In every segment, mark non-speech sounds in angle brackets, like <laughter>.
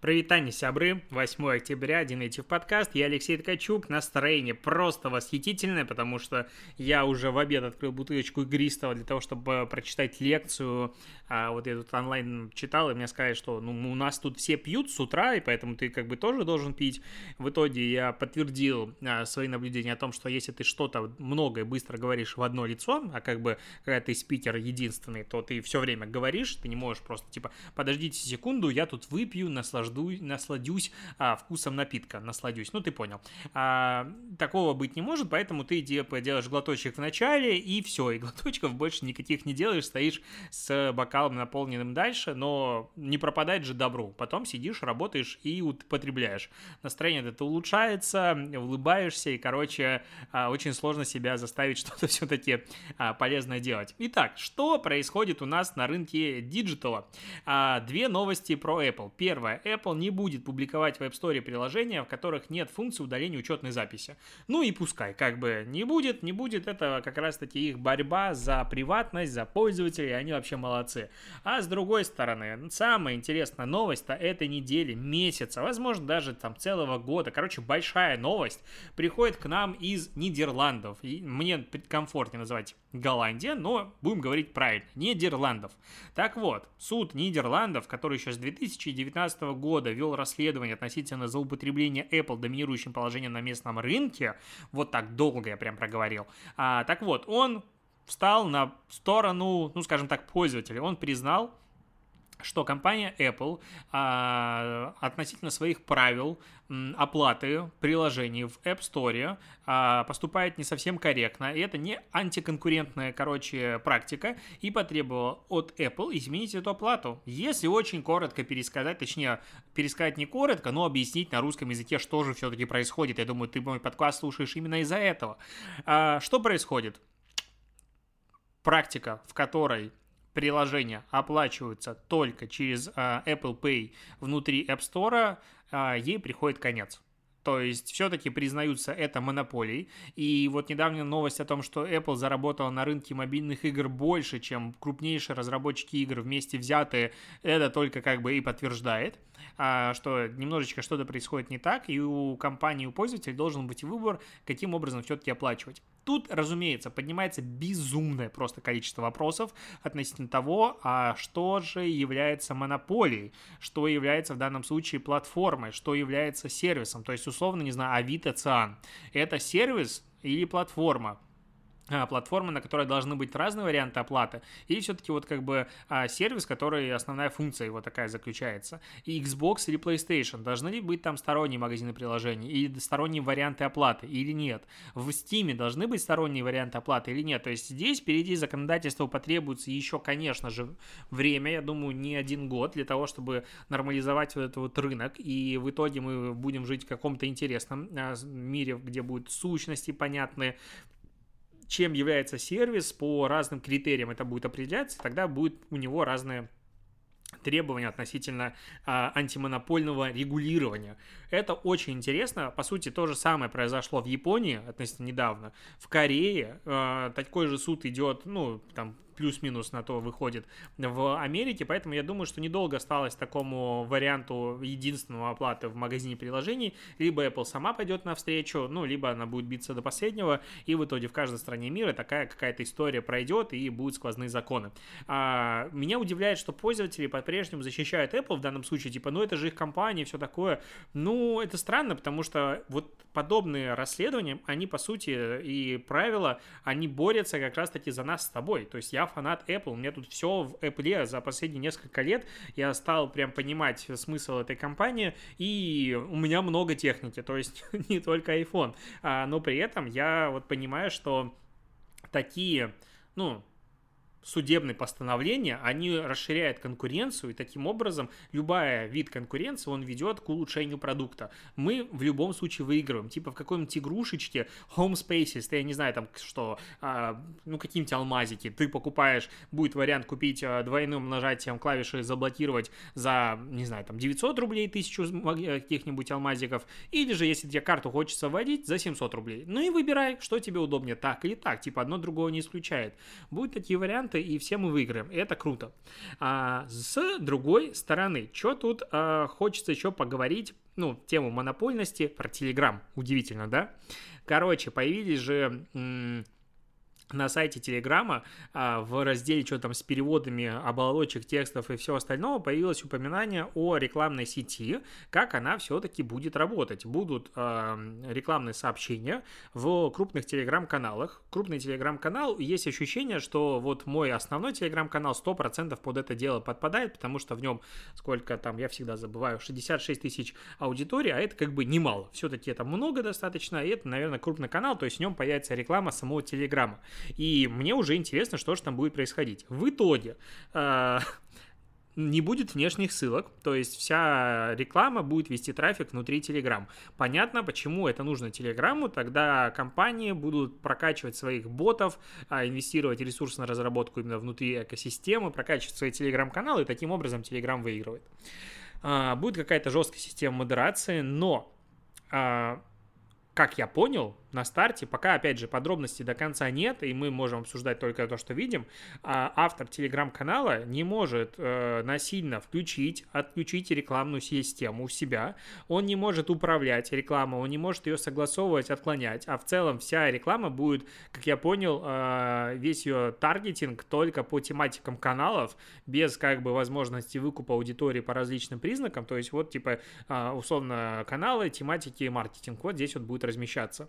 Привитание, сябры. 8 октября, Динейтив подкаст. Я Алексей Ткачук. Настроение просто восхитительное, потому что я уже в обед открыл бутылочку игристого для того, чтобы прочитать лекцию. А вот я тут онлайн читал, и мне сказали, что ну, у нас тут все пьют с утра, и поэтому ты как бы тоже должен пить. В итоге я подтвердил а, свои наблюдения о том, что если ты что-то много и быстро говоришь в одно лицо, а как бы когда ты спикер единственный, то ты все время говоришь, ты не можешь просто типа подождите секунду, я тут выпью, наслаждаюсь наслажду, насладюсь а, вкусом напитка, насладюсь, ну ты понял. А, такого быть не может, поэтому ты делаешь глоточек в начале, и все, и глоточков больше никаких не делаешь, стоишь с бокалом наполненным дальше, но не пропадает же добру. Потом сидишь, работаешь и употребляешь. Настроение это улучшается, улыбаешься, и, короче, а, очень сложно себя заставить <laughs> что-то все-таки а, полезное делать. Итак, что происходит у нас на рынке диджитала? Две новости про Apple. Первое, Apple не будет публиковать в App Store приложения, в которых нет функции удаления учетной записи. Ну и пускай, как бы не будет, не будет, это как раз-таки их борьба за приватность, за пользователей, они вообще молодцы. А с другой стороны, самая интересная новость-то этой недели, месяца, возможно, даже там целого года, короче, большая новость, приходит к нам из Нидерландов. И мне комфортнее называть Голландия, но будем говорить правильно, Нидерландов. Так вот, суд Нидерландов, который еще с 2019 года вел расследование относительно злоупотребления Apple доминирующим положением на местном рынке, вот так долго я прям проговорил, а, так вот, он встал на сторону, ну, скажем так, пользователя. Он признал, что компания Apple а, относительно своих правил оплаты приложений в App Store а, поступает не совсем корректно, и это не антиконкурентная, короче, практика, и потребовала от Apple изменить эту оплату. Если очень коротко пересказать, точнее, пересказать не коротко, но объяснить на русском языке, что же все-таки происходит. Я думаю, ты мой подкаст слушаешь именно из-за этого. А, что происходит? Практика, в которой приложения оплачиваются только через а, Apple Pay внутри App Store, а, ей приходит конец. То есть все-таки признаются это монополией. И вот недавняя новость о том, что Apple заработала на рынке мобильных игр больше, чем крупнейшие разработчики игр вместе взятые, это только как бы и подтверждает, а, что немножечко что-то происходит не так, и у компании, у пользователя должен быть выбор, каким образом все-таки оплачивать. Тут, разумеется, поднимается безумное просто количество вопросов относительно того, а что же является монополией, что является в данном случае платформой, что является сервисом. То есть, условно, не знаю, Авито, Циан. Это сервис или платформа? А, платформа, на которой должны быть разные варианты оплаты, или все-таки вот как бы а, сервис, который основная функция его такая заключается. И Xbox или PlayStation, должны ли быть там сторонние магазины приложений, или сторонние варианты оплаты, или нет. В Steam должны быть сторонние варианты оплаты или нет. То есть здесь впереди законодательства потребуется еще, конечно же, время, я думаю, не один год для того, чтобы нормализовать вот этот вот рынок, и в итоге мы будем жить в каком-то интересном а, мире, где будут сущности понятные, чем является сервис, по разным критериям это будет определяться, тогда будет у него разные требования относительно а, антимонопольного регулирования. Это очень интересно. По сути, то же самое произошло в Японии относительно недавно. В Корее а, такой же суд идет, ну, там, плюс-минус на то выходит в Америке, поэтому я думаю, что недолго осталось такому варианту единственного оплаты в магазине приложений, либо Apple сама пойдет навстречу, ну, либо она будет биться до последнего, и в итоге в каждой стране мира такая какая-то история пройдет, и будут сквозные законы. А, меня удивляет, что пользователи по-прежнему защищают Apple в данном случае, типа, ну, это же их компания все такое. Ну, это странно, потому что вот подобные расследования, они, по сути, и правила, они борются как раз-таки за нас с тобой. То есть я фанат Apple, меня тут все в Apple за последние несколько лет, я стал прям понимать смысл этой компании, и у меня много техники, то есть <laughs> не только iPhone, а, но при этом я вот понимаю, что такие, ну, судебные постановления, они расширяют конкуренцию, и таким образом любая вид конкуренции, он ведет к улучшению продукта. Мы в любом случае выигрываем. Типа в какой-нибудь игрушечке Home Spaces, ты, я не знаю, там что, а, ну какие-нибудь алмазики, ты покупаешь, будет вариант купить а, двойным нажатием клавиши заблокировать за, не знаю, там 900 рублей, тысячу э, каких-нибудь алмазиков, или же, если тебе карту хочется вводить, за 700 рублей. Ну и выбирай, что тебе удобнее, так или так, типа одно другого не исключает. Будут такие варианты, варианты, и все мы выиграем. И это круто. А с другой стороны, что тут а, хочется еще поговорить, ну, тему монопольности про Телеграм. Удивительно, да? Короче, появились же на сайте Телеграма а, в разделе что там с переводами оболочек текстов и все остального появилось упоминание о рекламной сети, как она все-таки будет работать. Будут а, рекламные сообщения в крупных телеграм-каналах. Крупный телеграм-канал, есть ощущение, что вот мой основной телеграм-канал 100% под это дело подпадает, потому что в нем сколько там, я всегда забываю, 66 тысяч аудитории, а это как бы немало. Все-таки это много достаточно, и это, наверное, крупный канал, то есть в нем появится реклама самого телеграма. И мне уже интересно, что же там будет происходить. В итоге э, <laughs> не будет внешних ссылок, то есть вся реклама будет вести трафик внутри Telegram. Понятно, почему это нужно Телеграму, тогда компании будут прокачивать своих ботов, а, инвестировать ресурсы на разработку именно внутри экосистемы, прокачивать свои Телеграм-каналы, и таким образом Телеграм выигрывает. А, будет какая-то жесткая система модерации, но а, как я понял, на старте, пока, опять же, подробностей до конца нет, и мы можем обсуждать только то, что видим, а автор телеграм-канала не может э, насильно включить, отключить рекламную систему у себя, он не может управлять рекламой, он не может ее согласовывать, отклонять, а в целом вся реклама будет, как я понял, э, весь ее таргетинг только по тематикам каналов, без как бы возможности выкупа аудитории по различным признакам, то есть вот типа э, условно каналы, тематики, маркетинг, вот здесь вот будет размещаться.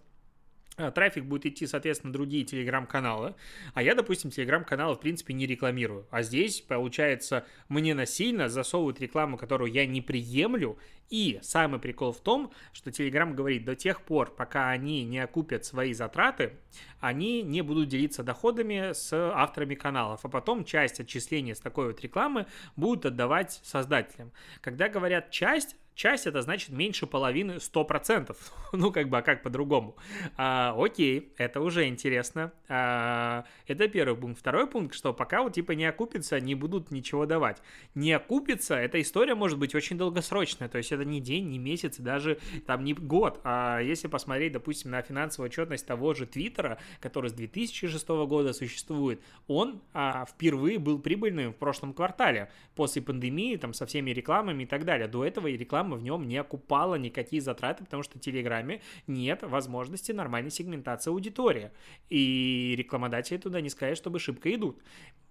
А, трафик будет идти, соответственно, другие телеграм-каналы, а я, допустим, телеграм-каналы, в принципе, не рекламирую. А здесь, получается, мне насильно засовывают рекламу, которую я не приемлю, и самый прикол в том, что Telegram говорит, до тех пор, пока они не окупят свои затраты, они не будут делиться доходами с авторами каналов, а потом часть отчисления с такой вот рекламы будут отдавать создателям. Когда говорят часть, часть это значит меньше половины 100%. <laughs> ну, как бы, а как по-другому? А, окей, это уже интересно. А, это первый пункт. Второй пункт, что пока вот типа не окупится, не будут ничего давать. Не окупится, эта история может быть очень долгосрочная, то есть это не день, не месяц, даже там не год. А если посмотреть, допустим, на финансовую отчетность того же Твиттера, который с 2006 года существует, он а, впервые был прибыльным в прошлом квартале, после пандемии, там, со всеми рекламами и так далее. До этого и реклама в нем не окупала никакие затраты, потому что в Телеграме нет возможности нормальной сегментации аудитории. И рекламодатели туда не сказать, чтобы шибко идут.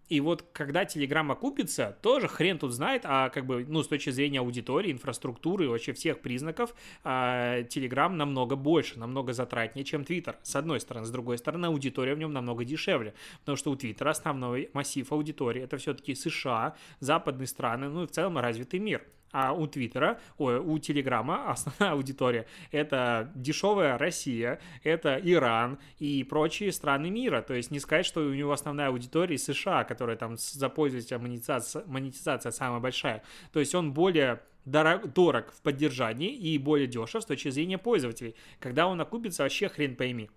И вот когда Telegram окупится, тоже хрен тут знает, а как бы, ну, с точки зрения аудитории, инфраструктуры и вообще всех признаков, Telegram намного больше, намного затратнее, чем Twitter. С одной стороны. С другой стороны, аудитория в нем намного дешевле, потому что у Twitter основной массив аудитории это все-таки США, западные страны, ну и в целом развитый мир. А у Твиттера, ой, у Телеграма основная <laughs> аудитория – это дешевая Россия, это Иран и прочие страны мира. То есть не сказать, что у него основная аудитория США, которая там за пользователя монетизация, монетизация самая большая. То есть он более дорог, дорог в поддержании и более дешев с точки зрения пользователей. Когда он окупится, вообще хрен пойми.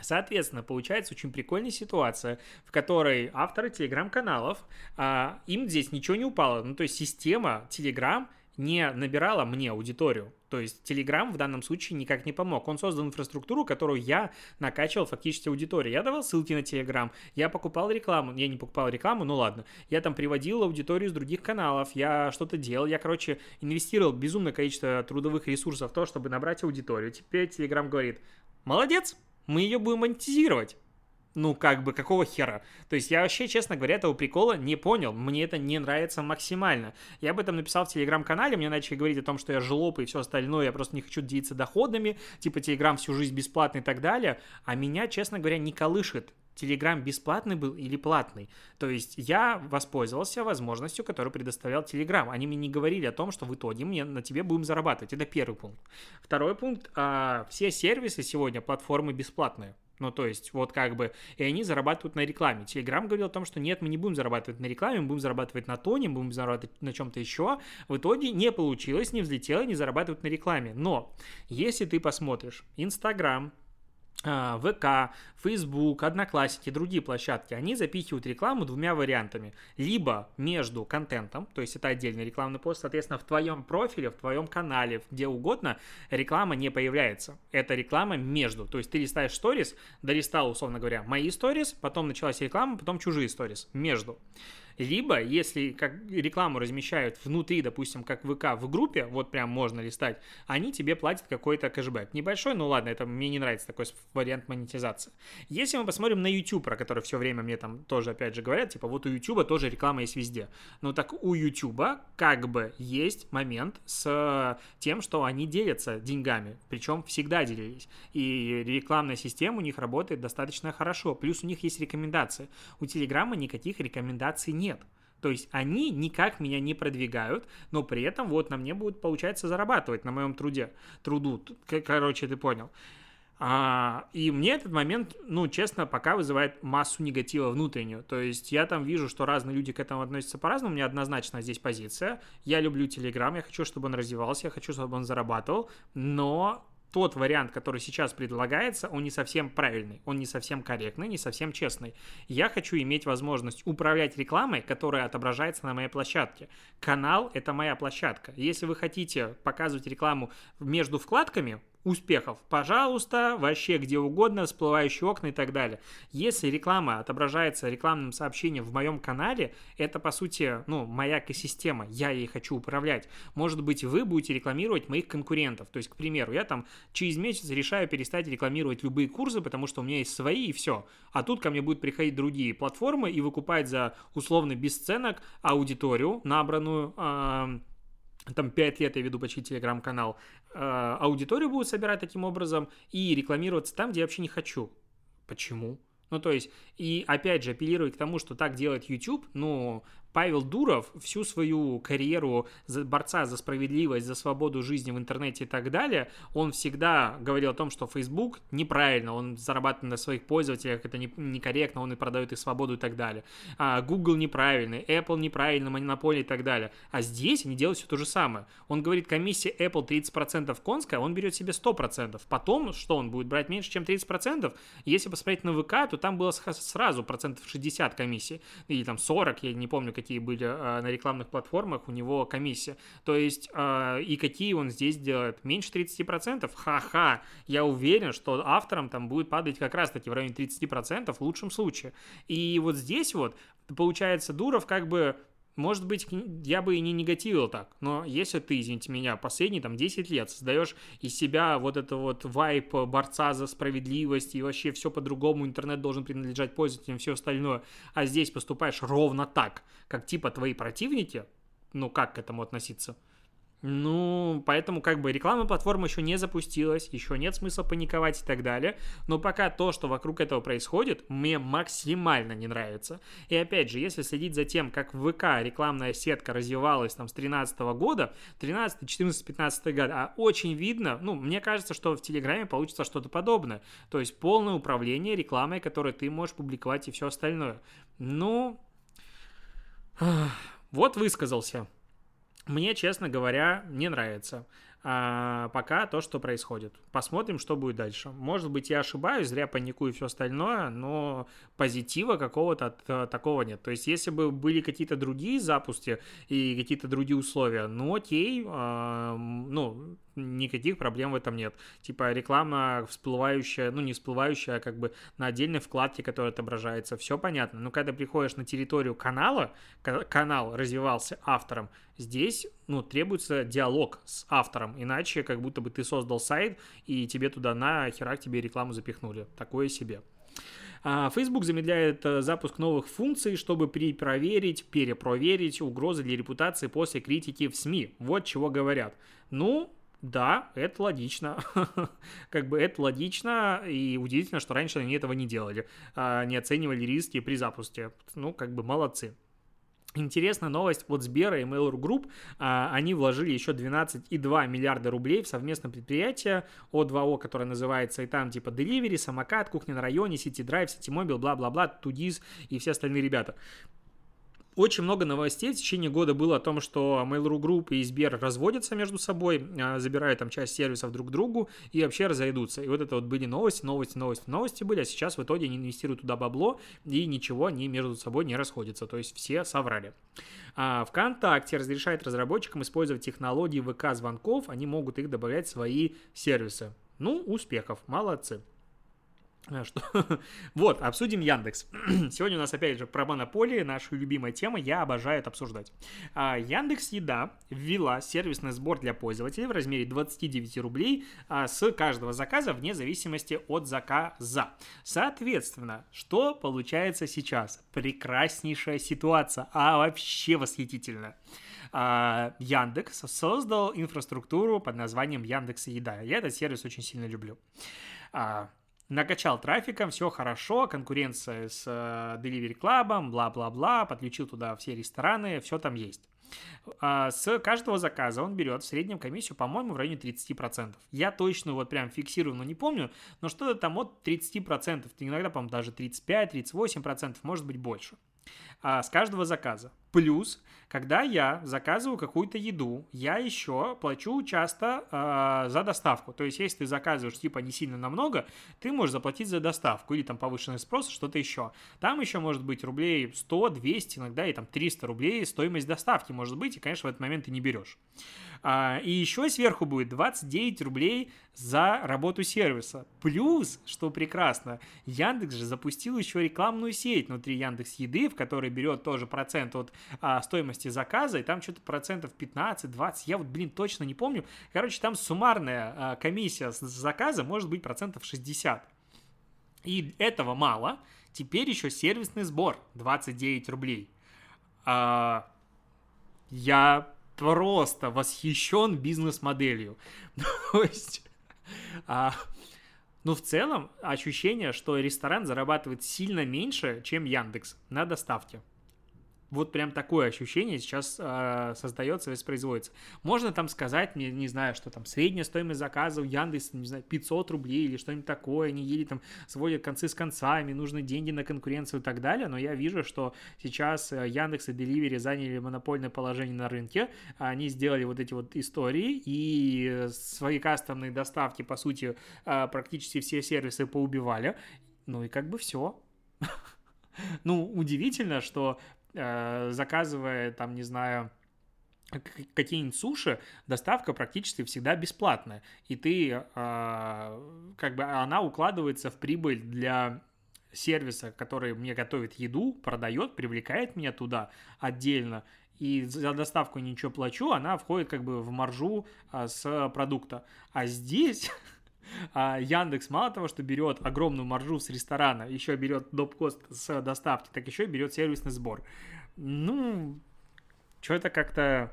Соответственно, получается очень прикольная ситуация, в которой авторы телеграм-каналов, а, им здесь ничего не упало. Ну, то есть система телеграм не набирала мне аудиторию. То есть Telegram в данном случае никак не помог. Он создал инфраструктуру, которую я накачивал фактически аудитории. Я давал ссылки на Telegram, я покупал рекламу. Я не покупал рекламу, ну ладно. Я там приводил аудиторию из других каналов, я что-то делал. Я, короче, инвестировал безумное количество трудовых ресурсов в то, чтобы набрать аудиторию. Теперь Telegram говорит, молодец, мы ее будем монетизировать. Ну, как бы, какого хера? То есть я вообще, честно говоря, этого прикола не понял. Мне это не нравится максимально. Я об этом написал в телеграм-канале, мне начали говорить о том, что я жлоб и все остальное, я просто не хочу делиться доходами, типа телеграм всю жизнь бесплатный и так далее. А меня, честно говоря, не колышет. Телеграм бесплатный был или платный. То есть я воспользовался возможностью, которую предоставлял Телеграм. Они мне не говорили о том, что в итоге мне на тебе будем зарабатывать. Это первый пункт. Второй пункт. А, все сервисы сегодня, платформы бесплатные. Ну, то есть, вот как бы, и они зарабатывают на рекламе. Телеграм говорил о том, что нет, мы не будем зарабатывать на рекламе, мы будем зарабатывать на тоне, мы будем зарабатывать на чем-то еще. В итоге не получилось, не взлетело, не зарабатывать на рекламе. Но, если ты посмотришь Инстаграм, ВК, Facebook, Одноклассники, другие площадки, они запихивают рекламу двумя вариантами. Либо между контентом, то есть это отдельный рекламный пост, соответственно, в твоем профиле, в твоем канале, где угодно, реклама не появляется. Это реклама между. То есть ты листаешь сторис, долистал, условно говоря, мои сторис, потом началась реклама, потом чужие сторис. Между. Либо, если как рекламу размещают внутри, допустим, как ВК в группе, вот прям можно листать, они тебе платят какой-то кэшбэк. Небольшой, ну ладно, это мне не нравится такой вариант монетизации. Если мы посмотрим на YouTube, про который все время мне там тоже, опять же, говорят, типа, вот у YouTube тоже реклама есть везде. Ну так у YouTube как бы есть момент с тем, что они делятся деньгами, причем всегда делились. И рекламная система у них работает достаточно хорошо. Плюс у них есть рекомендации. У Телеграма никаких рекомендаций нет нет. То есть они никак меня не продвигают, но при этом вот на мне будет, получается, зарабатывать на моем труде. Труду, короче, ты понял. А, и мне этот момент, ну, честно, пока вызывает массу негатива внутреннюю. То есть я там вижу, что разные люди к этому относятся по-разному. У меня однозначно здесь позиция. Я люблю Телеграм, я хочу, чтобы он развивался, я хочу, чтобы он зарабатывал. Но тот вариант, который сейчас предлагается, он не совсем правильный, он не совсем корректный, не совсем честный. Я хочу иметь возможность управлять рекламой, которая отображается на моей площадке. Канал — это моя площадка. Если вы хотите показывать рекламу между вкладками, успехов. Пожалуйста, вообще где угодно, всплывающие окна и так далее. Если реклама отображается рекламным сообщением в моем канале, это, по сути, ну, моя экосистема, я ей хочу управлять. Может быть, вы будете рекламировать моих конкурентов. То есть, к примеру, я там через месяц решаю перестать рекламировать любые курсы, потому что у меня есть свои и все. А тут ко мне будут приходить другие платформы и выкупать за условно бесценок аудиторию, набранную там 5 лет я веду почти телеграм-канал, э, аудиторию будут собирать таким образом и рекламироваться там, где я вообще не хочу. Почему? Ну, то есть, и опять же, апеллировать к тому, что так делает YouTube, ну, Павел Дуров всю свою карьеру борца за справедливость, за свободу жизни в интернете и так далее, он всегда говорил о том, что Facebook неправильно, он зарабатывает на своих пользователях, это не, некорректно, он и продает их свободу и так далее. А Google неправильный, Apple неправильно, монополия и так далее. А здесь они делают все то же самое. Он говорит, комиссия Apple 30% конская, он берет себе 100%. Потом, что он будет брать меньше, чем 30%? Если посмотреть на ВК, то там было сразу процентов 60 комиссии, или там 40, я не помню, какие были э, на рекламных платформах, у него комиссия. То есть, э, и какие он здесь делает? Меньше 30%? Ха-ха! Я уверен, что авторам там будет падать как раз-таки в районе 30% в лучшем случае. И вот здесь вот, получается, Дуров как бы может быть, я бы и не негативил так, но если ты, извините меня, последние там 10 лет создаешь из себя вот это вот вайп борца за справедливость и вообще все по-другому, интернет должен принадлежать пользователям, все остальное, а здесь поступаешь ровно так, как типа твои противники, ну как к этому относиться? Ну, поэтому как бы реклама платформы еще не запустилась, еще нет смысла паниковать и так далее. Но пока то, что вокруг этого происходит, мне максимально не нравится. И опять же, если следить за тем, как в ВК рекламная сетка развивалась там с 13 года, 13, 14, 15 год, а очень видно, ну, мне кажется, что в Телеграме получится что-то подобное. То есть полное управление рекламой, которую ты можешь публиковать и все остальное. Ну, вот высказался. Мне, честно говоря, не нравится а, пока то, что происходит. Посмотрим, что будет дальше. Может быть, я ошибаюсь, зря паникую и все остальное, но позитива какого-то от, от, такого нет. То есть, если бы были какие-то другие запуски и какие-то другие условия, ну окей, а, ну, никаких проблем в этом нет. Типа реклама всплывающая, ну не всплывающая, а как бы на отдельной вкладке, которая отображается, все понятно. Но когда приходишь на территорию канала, канал развивался автором, здесь, ну, требуется диалог с автором, иначе как будто бы ты создал сайт, и тебе туда на херак тебе рекламу запихнули. Такое себе. А, Facebook замедляет э, запуск новых функций, чтобы перепроверить, перепроверить угрозы для репутации после критики в СМИ. Вот чего говорят. Ну, да, это логично. <laughs> как бы это логично, и удивительно, что раньше они этого не делали, а, не оценивали риски при запуске. Ну, как бы молодцы. Интересная новость от Сбера и Mail.ru Group. А, они вложили еще 12,2 миллиарда рублей в совместное предприятие O2O, которое называется и там типа Delivery, Самокат, Кухня на районе, City Drive, City Mobile, бла-бла-бла, Тудиз и все остальные ребята. Очень много новостей в течение года было о том, что Mail.ru Group и Сбер разводятся между собой, а, забирают там часть сервисов друг другу и вообще разойдутся. И вот это вот были новости, новости, новости, новости были, а сейчас в итоге они инвестируют туда бабло и ничего они между собой не расходятся. То есть все соврали. А ВКонтакте разрешает разработчикам использовать технологии ВК-звонков, они могут их добавлять в свои сервисы. Ну, успехов, молодцы. А, что? <laughs> вот, обсудим Яндекс. <clears throat> Сегодня у нас опять же про монополии, наша любимая тема, я обожаю это обсуждать. А, Яндекс Еда ввела сервисный сбор для пользователей в размере 29 рублей а, с каждого заказа вне зависимости от заказа. Соответственно, что получается сейчас? Прекраснейшая ситуация, а вообще восхитительно. Яндекс создал инфраструктуру под названием Яндекс Еда. Я этот сервис очень сильно люблю накачал трафиком, все хорошо, конкуренция с э, Delivery Club, бла-бла-бла, подключил туда все рестораны, все там есть. А с каждого заказа он берет в среднем комиссию, по-моему, в районе 30%. Я точно вот прям фиксированно не помню, но что-то там от 30%, иногда, по-моему, даже 35-38%, может быть больше. А с каждого заказа. Плюс, когда я заказываю какую-то еду, я еще плачу часто э, за доставку. То есть, если ты заказываешь типа не сильно намного, ты можешь заплатить за доставку или там повышенный спрос, что-то еще. Там еще может быть рублей 100, 200, иногда и там 300 рублей стоимость доставки может быть, и, конечно, в этот момент ты не берешь. А, и еще сверху будет 29 рублей за работу сервиса. Плюс, что прекрасно, Яндекс же запустил еще рекламную сеть внутри Яндекс Еды, в которой берет тоже процент от а, стоимости заказа, и там что-то процентов 15-20, я вот, блин, точно не помню. Короче, там суммарная а, комиссия с заказа может быть процентов 60. И этого мало. Теперь еще сервисный сбор 29 рублей. А, я просто восхищен бизнес-моделью. <laughs> То есть, а, ну, в целом, ощущение, что ресторан зарабатывает сильно меньше, чем Яндекс на доставке вот прям такое ощущение сейчас э, создается воспроизводится. Можно там сказать, не, не знаю, что там средняя стоимость заказа у Яндекс, не знаю, 500 рублей или что-нибудь такое, они еле там сводят концы с концами, нужны деньги на конкуренцию и так далее, но я вижу, что сейчас э, Яндекс и Delivery заняли монопольное положение на рынке, они сделали вот эти вот истории и свои кастомные доставки, по сути, э, практически все сервисы поубивали, ну и как бы все. <laughs> Ну, удивительно, что Э, заказывая, там, не знаю, какие-нибудь суши, доставка практически всегда бесплатная. И ты, э, как бы, она укладывается в прибыль для сервиса, который мне готовит еду, продает, привлекает меня туда отдельно, и за доставку ничего плачу, она входит как бы в маржу а, с продукта. А здесь <laughs> а Яндекс мало того, что берет огромную маржу с ресторана, еще берет доп-кост с доставки, так еще и берет сервисный сбор. Ну, что-то как-то,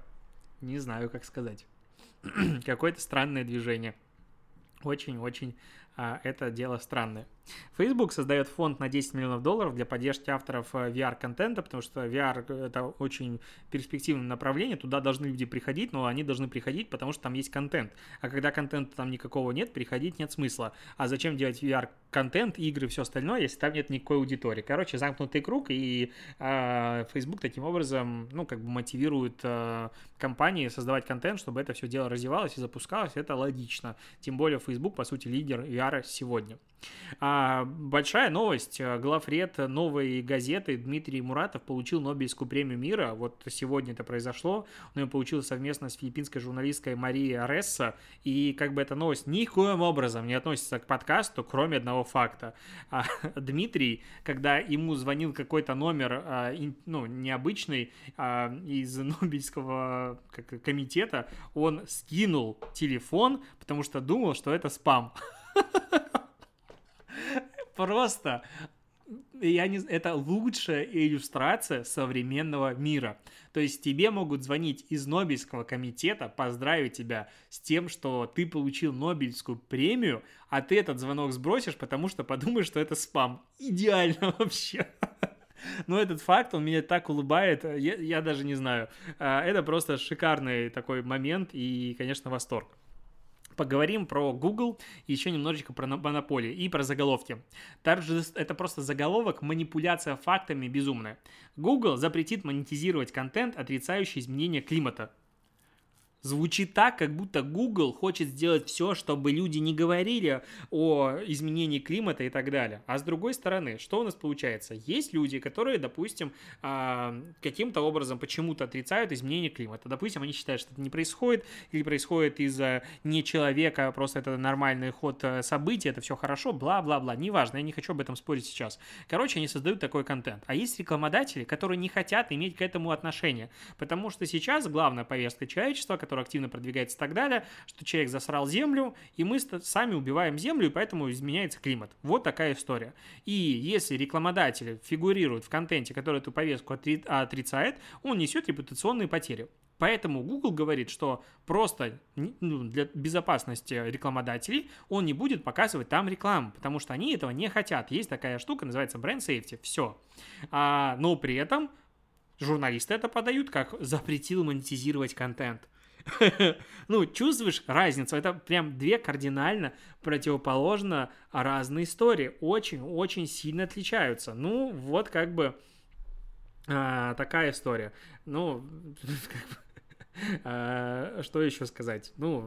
не знаю, как сказать. <clears throat> Какое-то странное движение. Очень-очень а, это дело странное. Facebook создает фонд на 10 миллионов долларов для поддержки авторов э, VR-контента, потому что VR — это очень перспективное направление, туда должны люди приходить, но они должны приходить, потому что там есть контент. А когда контента там никакого нет, приходить нет смысла. А зачем делать VR-контент, игры, все остальное, если там нет никакой аудитории? Короче, замкнутый круг, и э, Facebook таким образом, ну, как бы мотивирует э, компании создавать контент, чтобы это все дело развивалось и запускалось, это логично. Тем более Facebook, по сути, лидер VR сегодня. А, большая новость. Главред новой газеты Дмитрий Муратов получил Нобелевскую премию мира. Вот сегодня это произошло. Он ее получил совместно с филиппинской журналисткой Марией Аресса. И как бы эта новость никоим образом не относится к подкасту, кроме одного факта. А, <laughs> Дмитрий, когда ему звонил какой-то номер, а, ну, необычный, а, из <laughs> Нобелевского комитета, он скинул телефон, потому что думал, что это спам. <laughs> Просто я не, это лучшая иллюстрация современного мира. То есть тебе могут звонить из Нобелевского комитета, поздравить тебя с тем, что ты получил Нобелевскую премию, а ты этот звонок сбросишь, потому что подумаешь, что это спам. Идеально <laughs> вообще. Но этот факт, он меня так улыбает, я, я даже не знаю. А, это просто шикарный такой момент и, конечно, восторг. Поговорим про Google еще немножечко про монополии и про заголовки. Также это просто заголовок «Манипуляция фактами безумная». Google запретит монетизировать контент, отрицающий изменения климата. Звучит так, как будто Google хочет сделать все, чтобы люди не говорили о изменении климата и так далее. А с другой стороны, что у нас получается? Есть люди, которые, допустим, а, каким-то образом почему-то отрицают изменение климата. Допустим, они считают, что это не происходит, или происходит из-за не человека, а просто это нормальный ход э, событий, это все хорошо, бла-бла-бла. Неважно, я не хочу об этом спорить сейчас. Короче, они создают такой контент. А есть рекламодатели, которые не хотят иметь к этому отношения. Потому что сейчас главная повестка человечества, который активно продвигается и так далее, что человек засрал землю, и мы сами убиваем землю, и поэтому изменяется климат. Вот такая история. И если рекламодатель фигурирует в контенте, который эту повестку отрицает, он несет репутационные потери. Поэтому Google говорит, что просто ну, для безопасности рекламодателей он не будет показывать там рекламу, потому что они этого не хотят. Есть такая штука, называется бренд safety. Все. А, но при этом журналисты это подают как запретил монетизировать контент. <laughs> ну, чувствуешь разницу? Это прям две кардинально противоположно разные истории. Очень-очень сильно отличаются. Ну, вот как бы а, такая история. Ну, <laughs> А, что еще сказать? Ну,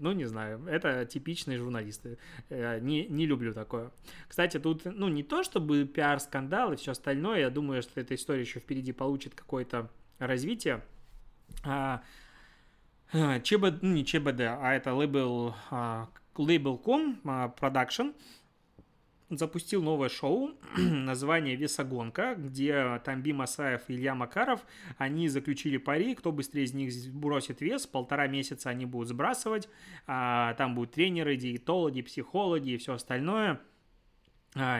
ну, не знаю. Это типичные журналисты. Э, не, не люблю такое. Кстати, тут, ну, не то чтобы пиар-скандал и все остальное. Я думаю, что эта история еще впереди получит какое-то развитие. А, ЧБД, ну не ЧБД, а это лейбл, Label.com Production запустил новое шоу, <clears throat> название «Весогонка», где Тамби Масаев и Илья Макаров, они заключили пари, кто быстрее из них бросит вес, полтора месяца они будут сбрасывать, а, там будут тренеры, диетологи, психологи и все остальное –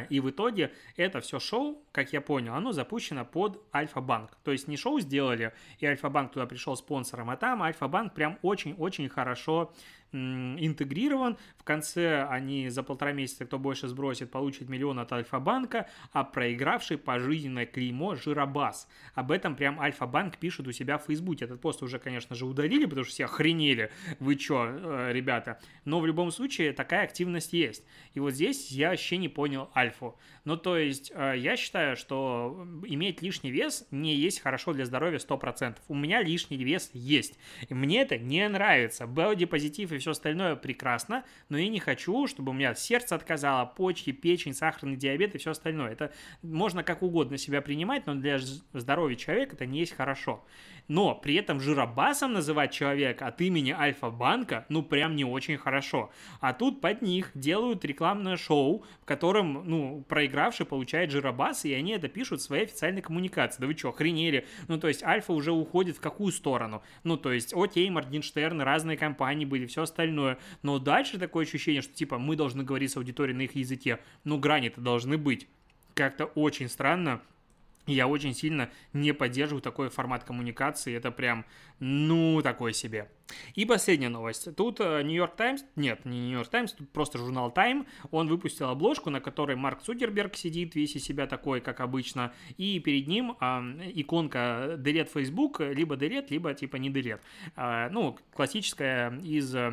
и в итоге это все шоу, как я понял, оно запущено под Альфа-банк. То есть не шоу сделали, и Альфа-банк туда пришел спонсором, а там Альфа-банк прям очень-очень хорошо интегрирован. В конце они за полтора месяца, кто больше сбросит, получит миллион от Альфа-банка, а проигравший пожизненное клеймо Жиробас. Об этом прям Альфа-банк пишет у себя в Фейсбуке. Этот пост уже, конечно же, удалили, потому что все охренели. Вы чё, э, ребята? Но в любом случае такая активность есть. И вот здесь я вообще не понял Альфу. Ну, то есть, э, я считаю, что иметь лишний вес не есть хорошо для здоровья 100%. У меня лишний вес есть. И мне это не нравится. Бодипозитив и все остальное прекрасно, но я не хочу, чтобы у меня сердце отказало, почки, печень, сахарный диабет и все остальное. Это можно как угодно себя принимать, но для здоровья человека это не есть хорошо но при этом жиробасом называть человека от имени Альфа-банка, ну, прям не очень хорошо. А тут под них делают рекламное шоу, в котором, ну, проигравший получает жиробас, и они это пишут в своей официальной коммуникации. Да вы что, охренели? Ну, то есть Альфа уже уходит в какую сторону? Ну, то есть, окей, Моргенштерн, разные компании были, все остальное. Но дальше такое ощущение, что, типа, мы должны говорить с аудиторией на их языке. Ну, грани-то должны быть. Как-то очень странно я очень сильно не поддерживаю такой формат коммуникации. Это прям, ну, такой себе. И последняя новость. Тут Нью-Йорк э, Таймс, нет, не Нью-Йорк Таймс, тут просто журнал Time, он выпустил обложку, на которой Марк Цукерберг сидит, весь из себя такой, как обычно, и перед ним э, иконка Delete Facebook, либо Delete, либо типа не Delete. Э, ну, классическая из э,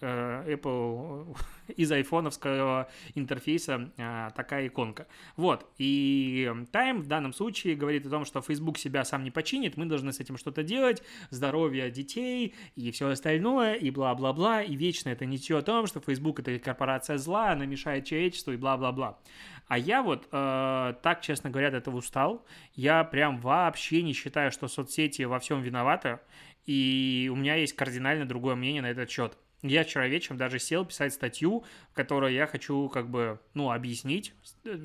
Apple, <laughs> из айфоновского интерфейса э, такая иконка. Вот, и Time в данном случае говорит о том, что Facebook себя сам не починит, мы должны с этим что-то делать, здоровье детей и все остальное, и бла-бла-бла, и вечно это ничего о том, что Facebook это корпорация зла, она мешает человечеству, и бла-бла-бла. А я вот э, так, честно говоря, от этого устал. Я прям вообще не считаю, что соцсети во всем виноваты, и у меня есть кардинально другое мнение на этот счет. Я вчера вечером даже сел писать статью, в которой я хочу как бы, ну, объяснить,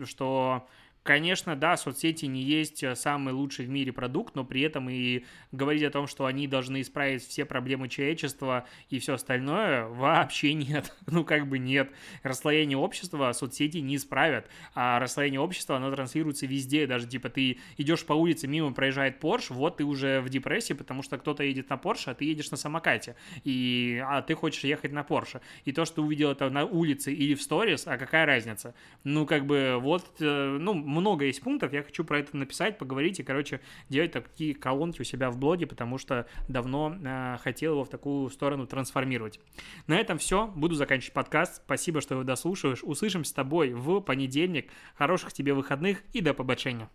что Конечно, да, соцсети не есть э, самый лучший в мире продукт, но при этом и говорить о том, что они должны исправить все проблемы человечества и все остальное, вообще нет. <laughs> Ну, как бы нет. Расслоение общества соцсети не исправят, а расслоение общества, оно транслируется везде, даже типа ты идешь по улице, мимо проезжает Porsche, вот ты уже в депрессии, потому что кто-то едет на Porsche, а ты едешь на самокате, и, а ты хочешь ехать на Porsche. И то, что ты увидел это на улице или в сторис, а какая разница? Ну, как бы, вот, э, ну, много есть пунктов, я хочу про это написать, поговорить и, короче, делать такие колонки у себя в блоге, потому что давно э, хотел его в такую сторону трансформировать. На этом все, буду заканчивать подкаст. Спасибо, что вы дослушиваешь. Услышимся с тобой в понедельник. Хороших тебе выходных и до побачення.